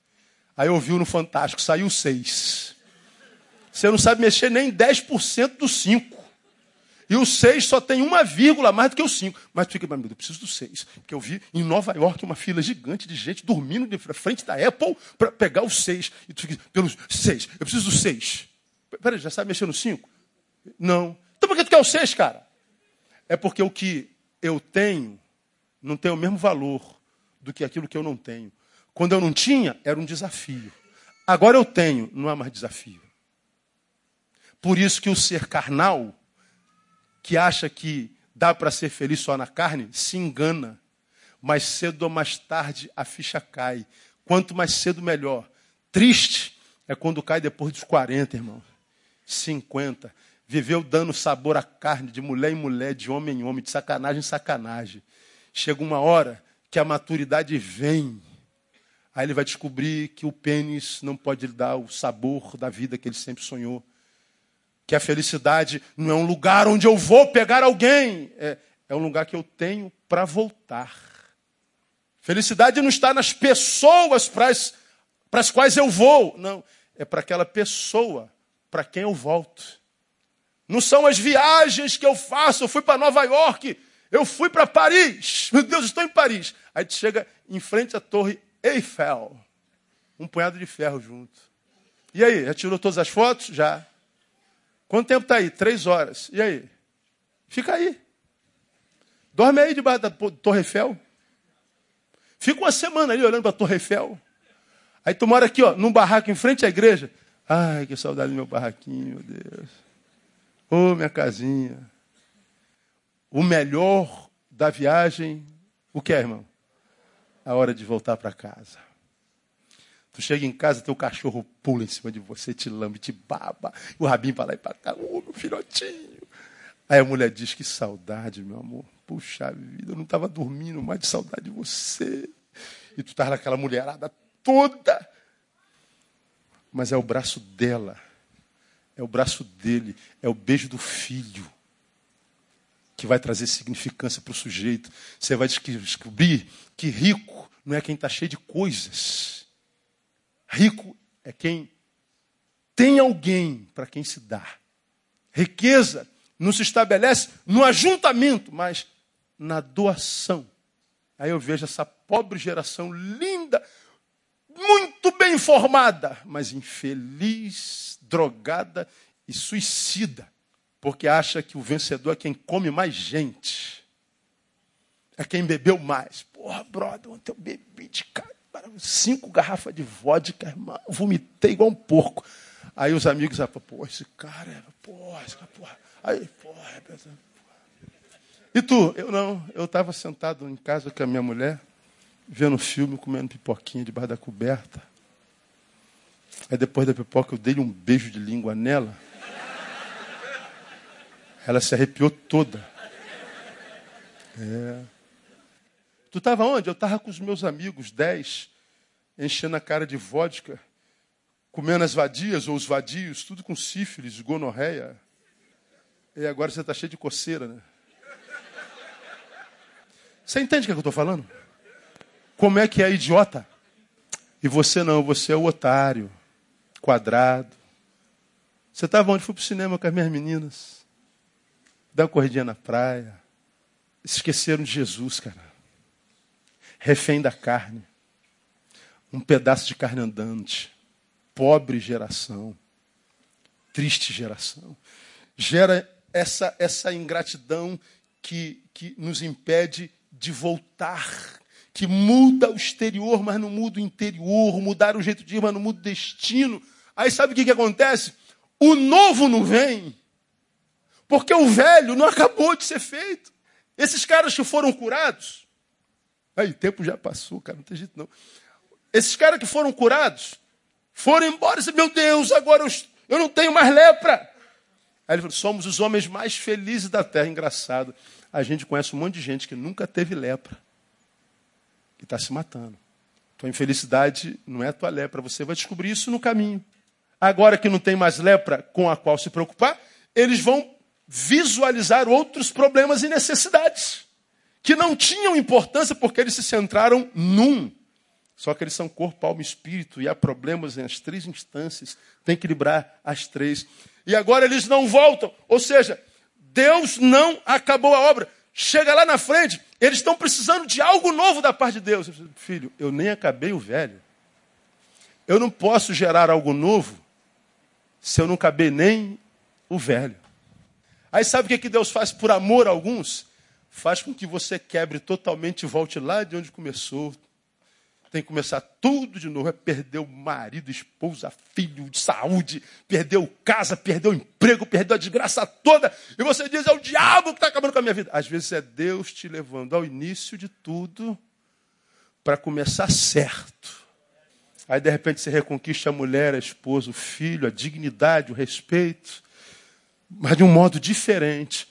Aí ouviu no Fantástico, saiu o 6. Você não sabe mexer nem 10% do 5. E o 6 só tem uma vírgula mais do que o 5. Mas tu fica, meu Deus, eu preciso do 6. Porque eu vi em Nova York uma fila gigante de gente dormindo de frente da Apple para pegar o 6. E tu fica, pelos 6, eu preciso do 6. Peraí, já sabe mexer no 5? Não. Então por que tu quer o 6, cara? É porque o que eu tenho não tem o mesmo valor do que aquilo que eu não tenho. Quando eu não tinha, era um desafio. Agora eu tenho, não há mais desafio. Por isso que o ser carnal, que acha que dá para ser feliz só na carne, se engana. Mais cedo ou mais tarde a ficha cai. Quanto mais cedo, melhor. Triste é quando cai depois dos 40, irmão. 50. Viveu dando sabor à carne, de mulher em mulher, de homem em homem, de sacanagem em sacanagem. Chega uma hora que a maturidade vem. Aí ele vai descobrir que o pênis não pode lhe dar o sabor da vida que ele sempre sonhou. Que a felicidade não é um lugar onde eu vou pegar alguém, é, é um lugar que eu tenho para voltar. Felicidade não está nas pessoas para as, para as quais eu vou, não, é para aquela pessoa para quem eu volto. Não são as viagens que eu faço. Eu fui para Nova York, eu fui para Paris. Meu Deus, estou em Paris. Aí tu chega em frente à torre Eiffel. Um punhado de ferro junto. E aí, já tirou todas as fotos? Já. Quanto tempo está aí? Três horas. E aí? Fica aí. Dorme aí debaixo da Torre Eiffel. Fica uma semana ali olhando para a Torre Eiffel. Aí tu mora aqui, ó, num barraco em frente à igreja. Ai, que saudade do meu barraquinho, meu Deus. Ô, oh, minha casinha. O melhor da viagem, o que é, irmão? A hora de voltar para casa. Tu chega em casa, teu cachorro pula em cima de você, te lambe, te baba. O rabinho para lá e para cá. Ô, oh, meu filhotinho. Aí a mulher diz, que saudade, meu amor. Puxa vida, eu não estava dormindo mais de saudade de você. E tu estava naquela mulherada toda mas é o braço dela, é o braço dele, é o beijo do filho que vai trazer significância para o sujeito. Você vai descobrir que rico não é quem está cheio de coisas. Rico é quem tem alguém para quem se dá. Riqueza não se estabelece no ajuntamento, mas na doação. Aí eu vejo essa pobre geração linda, muito bem formada, mas infeliz, drogada e suicida, porque acha que o vencedor é quem come mais gente, é quem bebeu mais. Porra, brother, ontem eu bebi de cara, cinco garrafas de vodka, irmão, vomitei igual um porco. Aí os amigos, ah, pô, esse cara, porra, esse cara, porra. Aí, porra, é e tu? Eu não, eu estava sentado em casa com a minha mulher, vendo filme, comendo pipoquinha debaixo da coberta. Aí depois da pipoca eu dei um beijo de língua nela. Ela se arrepiou toda. É. Tu estava onde? Eu estava com os meus amigos, dez, enchendo a cara de vodka, comendo as vadias ou os vadios, tudo com sífilis, gonorreia. E agora você está cheio de coceira, né? Você entende o que, é que eu estou falando? Como é que é idiota? E você não, você é o otário, quadrado. Você estava onde? Fui para o cinema com as minhas meninas. Dá uma corridinha na praia. Esqueceram de Jesus, cara. Refém da carne. Um pedaço de carne andante. Pobre geração. Triste geração. Gera essa, essa ingratidão que, que nos impede de voltar que muda o exterior, mas não muda o interior, mudar o jeito de ir, mas não muda o destino. Aí sabe o que, que acontece? O novo não vem, porque o velho não acabou de ser feito. Esses caras que foram curados, aí o tempo já passou, cara, não tem jeito não. Esses caras que foram curados, foram embora e meu Deus, agora eu, eu não tenho mais lepra. Aí ele falou, somos os homens mais felizes da terra. Engraçado, a gente conhece um monte de gente que nunca teve lepra. que está se matando. Tua infelicidade não é tua lepra, você vai descobrir isso no caminho. Agora que não tem mais lepra com a qual se preocupar, eles vão visualizar outros problemas e necessidades que não tinham importância porque eles se centraram num. Só que eles são corpo, alma e espírito e há problemas nas três instâncias, tem que equilibrar as três. E agora eles não voltam, ou seja, Deus não acabou a obra. Chega lá na frente, eles estão precisando de algo novo da parte de Deus. Filho, eu nem acabei o velho. Eu não posso gerar algo novo se eu não acabei nem o velho. Aí sabe o que Deus faz por amor a alguns? Faz com que você quebre totalmente e volte lá de onde começou tem que começar tudo de novo. É perder o marido, esposa, filho, de saúde, perdeu casa, perdeu emprego, perdeu a desgraça toda. E você diz, é o diabo que está acabando com a minha vida. Às vezes é Deus te levando ao início de tudo para começar certo. Aí de repente você reconquista a mulher, a esposa, o filho, a dignidade, o respeito, mas de um modo diferente.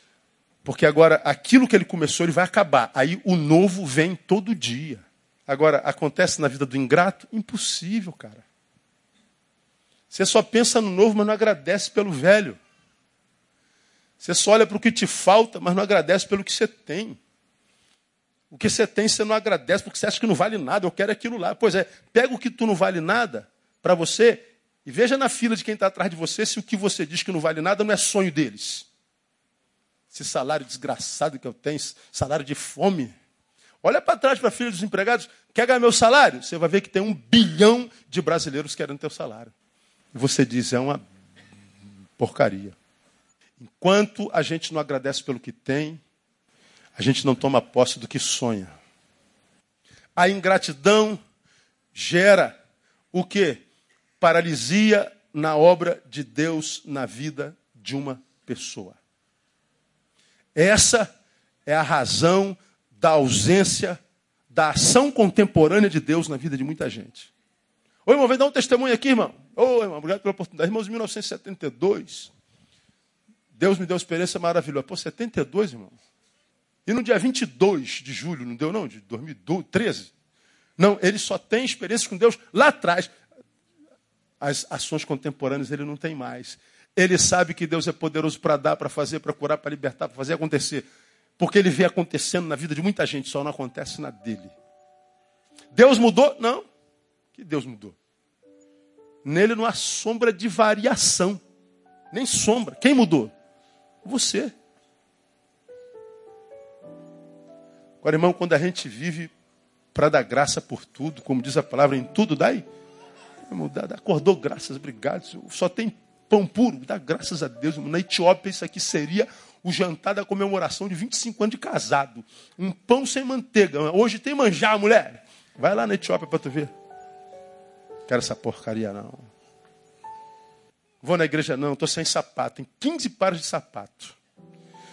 Porque agora aquilo que ele começou, ele vai acabar. Aí o novo vem todo dia. Agora, acontece na vida do ingrato? Impossível, cara. Você só pensa no novo, mas não agradece pelo velho. Você só olha para o que te falta, mas não agradece pelo que você tem. O que você tem, você não agradece porque você acha que não vale nada. Eu quero aquilo lá. Pois é, pega o que tu não vale nada para você e veja na fila de quem está atrás de você se o que você diz que não vale nada não é sonho deles. Esse salário desgraçado que eu tenho, salário de fome. Olha para trás para a filha dos empregados. Quer ganhar meu salário? Você vai ver que tem um bilhão de brasileiros querendo teu salário. E você diz, é uma porcaria. Enquanto a gente não agradece pelo que tem, a gente não toma posse do que sonha. A ingratidão gera o que? Paralisia na obra de Deus na vida de uma pessoa. Essa é a razão da ausência da ação contemporânea de Deus na vida de muita gente. Ô irmão, vem dar um testemunho aqui, irmão. Ô irmão, obrigado pela oportunidade. Irmãos, em 1972, Deus me deu uma experiência maravilhosa. Pô, 72, irmão. E no dia 22 de julho, não deu não? De 2013. Não, ele só tem experiências com Deus lá atrás. As ações contemporâneas ele não tem mais. Ele sabe que Deus é poderoso para dar, para fazer, para curar, para libertar, para fazer acontecer. Porque ele vê acontecendo na vida de muita gente, só não acontece na dele. Deus mudou? Não. Que Deus mudou? Nele não há sombra de variação. Nem sombra. Quem mudou? Você. Agora, irmão, quando a gente vive para dar graça por tudo, como diz a palavra, em tudo dai. Acordou, graças, obrigado. Só tem pão puro, dá graças a Deus. Na Etiópia, isso aqui seria o jantar da comemoração de 25 anos de casado. Um pão sem manteiga. Hoje tem manjar, mulher. Vai lá na Etiópia para tu ver. Quero essa porcaria, não. Vou na igreja, não. Estou sem sapato. Tem 15 pares de sapato.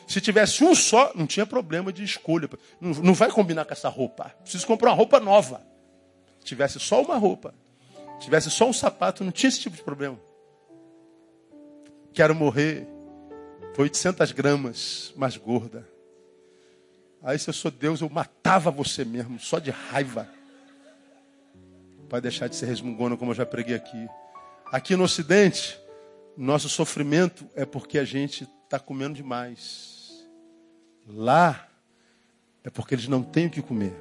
Se tivesse um só, não tinha problema de escolha. Não, não vai combinar com essa roupa. Preciso comprar uma roupa nova. Se tivesse só uma roupa, tivesse só um sapato, não tinha esse tipo de problema. Quero morrer 800 gramas mais gorda. Aí, se eu sou Deus, eu matava você mesmo, só de raiva. Para deixar de ser resmungona, como eu já preguei aqui. Aqui no Ocidente, nosso sofrimento é porque a gente está comendo demais. Lá, é porque eles não têm o que comer.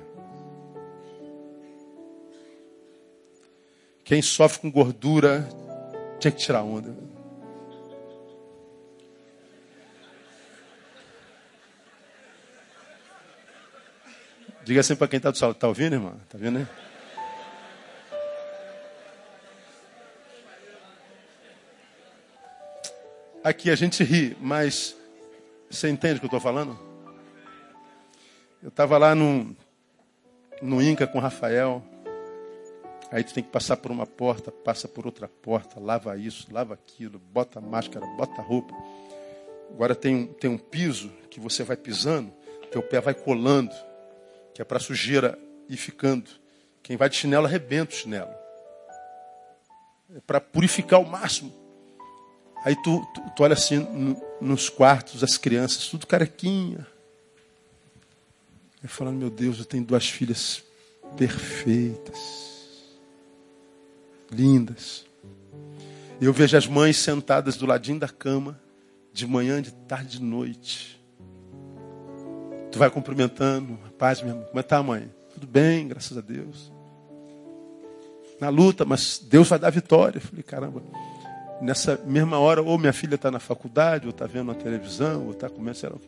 Quem sofre com gordura tinha que tirar onda. Diga assim para quem está do salão. Está ouvindo, irmão? Está vendo, né? Aqui a gente ri, mas você entende o que eu estou falando? Eu estava lá no, no Inca com o Rafael. Aí tu tem que passar por uma porta, passa por outra porta, lava isso, lava aquilo, bota máscara, bota roupa. Agora tem tem um piso que você vai pisando, teu pé vai colando que é para sujeira ir ficando. Quem vai de chinelo arrebenta o chinelo. É para purificar ao máximo. Aí tu, tu, tu olha assim no, nos quartos, as crianças, tudo carequinha. E falando, meu Deus, eu tenho duas filhas perfeitas, lindas. Eu vejo as mães sentadas do ladinho da cama, de manhã, de tarde, de noite. Tu vai cumprimentando, paz, minha mãe. Como é que tá, mãe? Tudo bem, graças a Deus. Na luta, mas Deus vai dar vitória. Eu falei, caramba, nessa mesma hora, ou minha filha está na faculdade, ou está vendo na televisão, ou está comendo.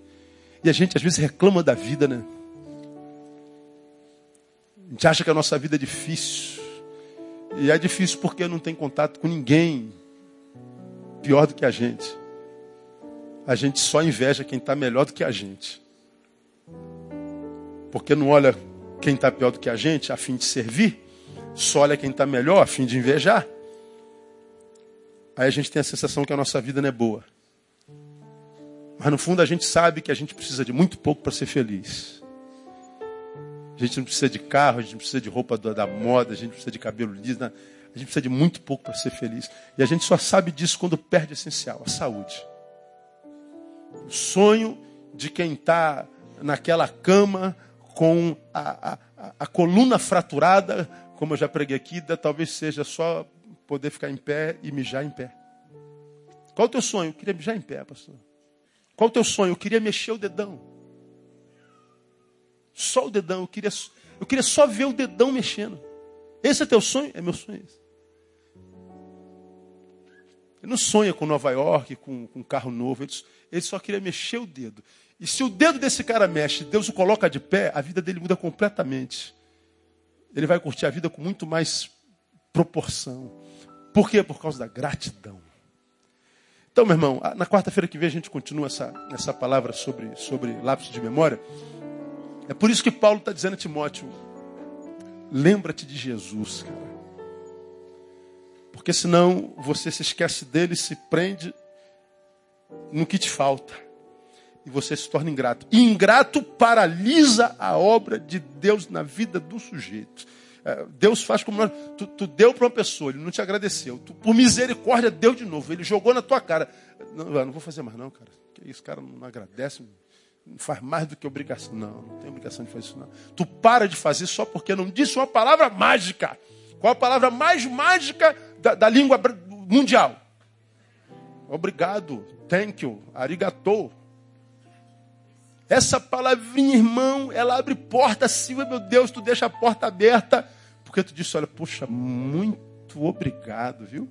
E a gente às vezes reclama da vida, né? A gente acha que a nossa vida é difícil. E é difícil porque não tem contato com ninguém pior do que a gente. A gente só inveja quem está melhor do que a gente. Porque não olha quem está pior do que a gente a fim de servir, só olha quem está melhor a fim de invejar. Aí a gente tem a sensação que a nossa vida não é boa. Mas no fundo a gente sabe que a gente precisa de muito pouco para ser feliz. A gente não precisa de carro, a gente não precisa de roupa da, da moda, a gente não precisa de cabelo liso, a gente precisa de muito pouco para ser feliz. E a gente só sabe disso quando perde o essencial, a saúde. O sonho de quem está naquela cama com a, a, a, coluna fraturada, como eu já preguei aqui, talvez seja só poder ficar em pé e mijar em pé. Qual o teu sonho? Eu queria mijar em pé, pastor. Qual o teu sonho? Eu queria mexer o dedão. Só o dedão. Eu queria, eu queria só ver o dedão mexendo. Esse é teu sonho? É meu sonho. Esse. Ele não sonha com Nova York, com, com um carro novo. Ele, ele só queria mexer o dedo. E se o dedo desse cara mexe, Deus o coloca de pé, a vida dele muda completamente. Ele vai curtir a vida com muito mais proporção. Por quê? Por causa da gratidão. Então, meu irmão, na quarta-feira que vem a gente continua essa, essa palavra sobre, sobre lápis de memória. É por isso que Paulo está dizendo a Timóteo: lembra-te de Jesus, cara. Porque senão você se esquece dele, se prende no que te falta. E você se torna ingrato. E ingrato paralisa a obra de Deus na vida do sujeito. É, Deus faz como nós. Tu, tu deu para uma pessoa, ele não te agradeceu. Tu, por misericórdia, deu de novo. Ele jogou na tua cara. Não, não vou fazer mais, não, cara. Que isso, cara não agradece. Não faz mais do que obrigação. Não, não tem obrigação de fazer isso, não. Tu para de fazer só porque não disse uma palavra mágica. Qual a palavra mais mágica da, da língua mundial? Obrigado, thank you, arigatou. Essa palavrinha, irmão, ela abre porta, Silva, meu Deus, tu deixa a porta aberta, porque tu disse, olha, puxa, muito obrigado, viu?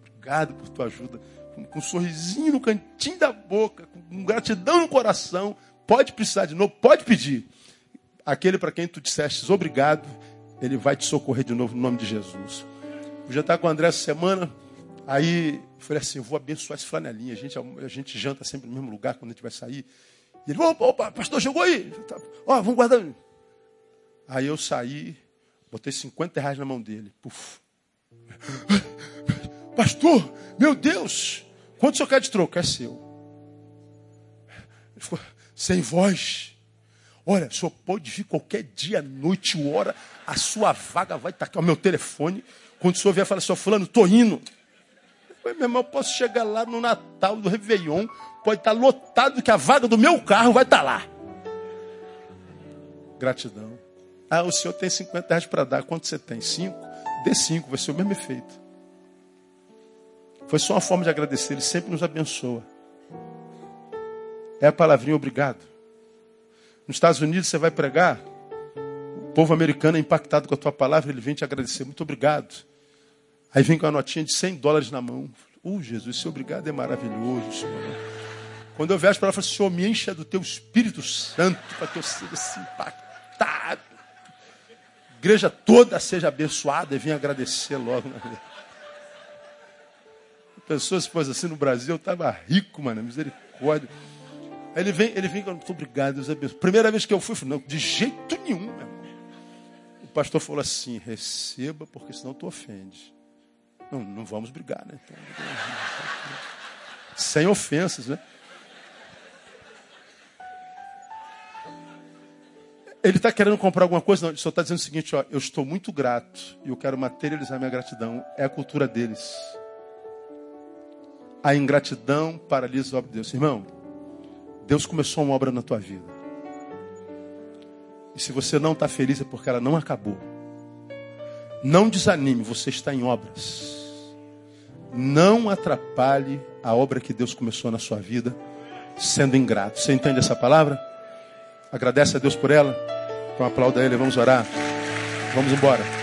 Obrigado por tua ajuda. Com, com um sorrisinho no cantinho da boca, com gratidão no coração. Pode precisar de novo, pode pedir. Aquele para quem tu disseste obrigado, ele vai te socorrer de novo no nome de Jesus. Eu já estava com o André essa semana, aí falei assim, eu vou abençoar esse flanelinha. A gente, a gente janta sempre no mesmo lugar quando a gente vai sair. Ele, opa, opa, pastor, chegou aí. Ó, vamos guardar. Aí eu saí, botei 50 reais na mão dele. Puf. Pastor, meu Deus, quanto o senhor quer de troco? É seu. Ele ficou sem voz. Olha, o senhor pode vir qualquer dia, noite, hora, a sua vaga vai estar aqui, o meu telefone. Quando o senhor vier falar, senhor fulano, estou indo. Meu irmão, eu posso chegar lá no Natal do Réveillon, pode estar lotado que a vaga do meu carro vai estar lá. Gratidão. Ah, o senhor tem 50 reais para dar. Quanto você tem? Cinco? Dê cinco, vai ser o mesmo efeito. Foi só uma forma de agradecer. Ele sempre nos abençoa. É a palavrinha obrigado. Nos Estados Unidos você vai pregar, o povo americano é impactado com a tua palavra, ele vem te agradecer. Muito obrigado. Aí vem com a notinha de 100 dólares na mão. Uh, Jesus, esse obrigado é maravilhoso, Senhor. Quando eu vejo para ela, eu falo, Senhor, me encha do teu Espírito Santo para que eu seja assim, impactado. A igreja toda seja abençoada e venha agradecer logo. Né? Pessoas se fosse assim no Brasil, eu estava rico, mano, misericórdia. Aí ele vem, ele vem, muito obrigado, Deus abençoe. Primeira vez que eu fui, eu falei, não, de jeito nenhum, meu irmão. O pastor falou assim, receba, porque senão tu ofende. Não, não vamos brigar, né? Então, sem ofensas, né? Ele está querendo comprar alguma coisa? Não, ele só está dizendo o seguinte: ó, eu estou muito grato e eu quero materializar minha gratidão. É a cultura deles. A ingratidão paralisa o obra de Deus. Irmão, Deus começou uma obra na tua vida. E se você não está feliz é porque ela não acabou. Não desanime, você está em obras. Não atrapalhe a obra que Deus começou na sua vida sendo ingrato. Você entende essa palavra? Agradece a Deus por ela. Então aplauda ele, vamos orar. Vamos embora.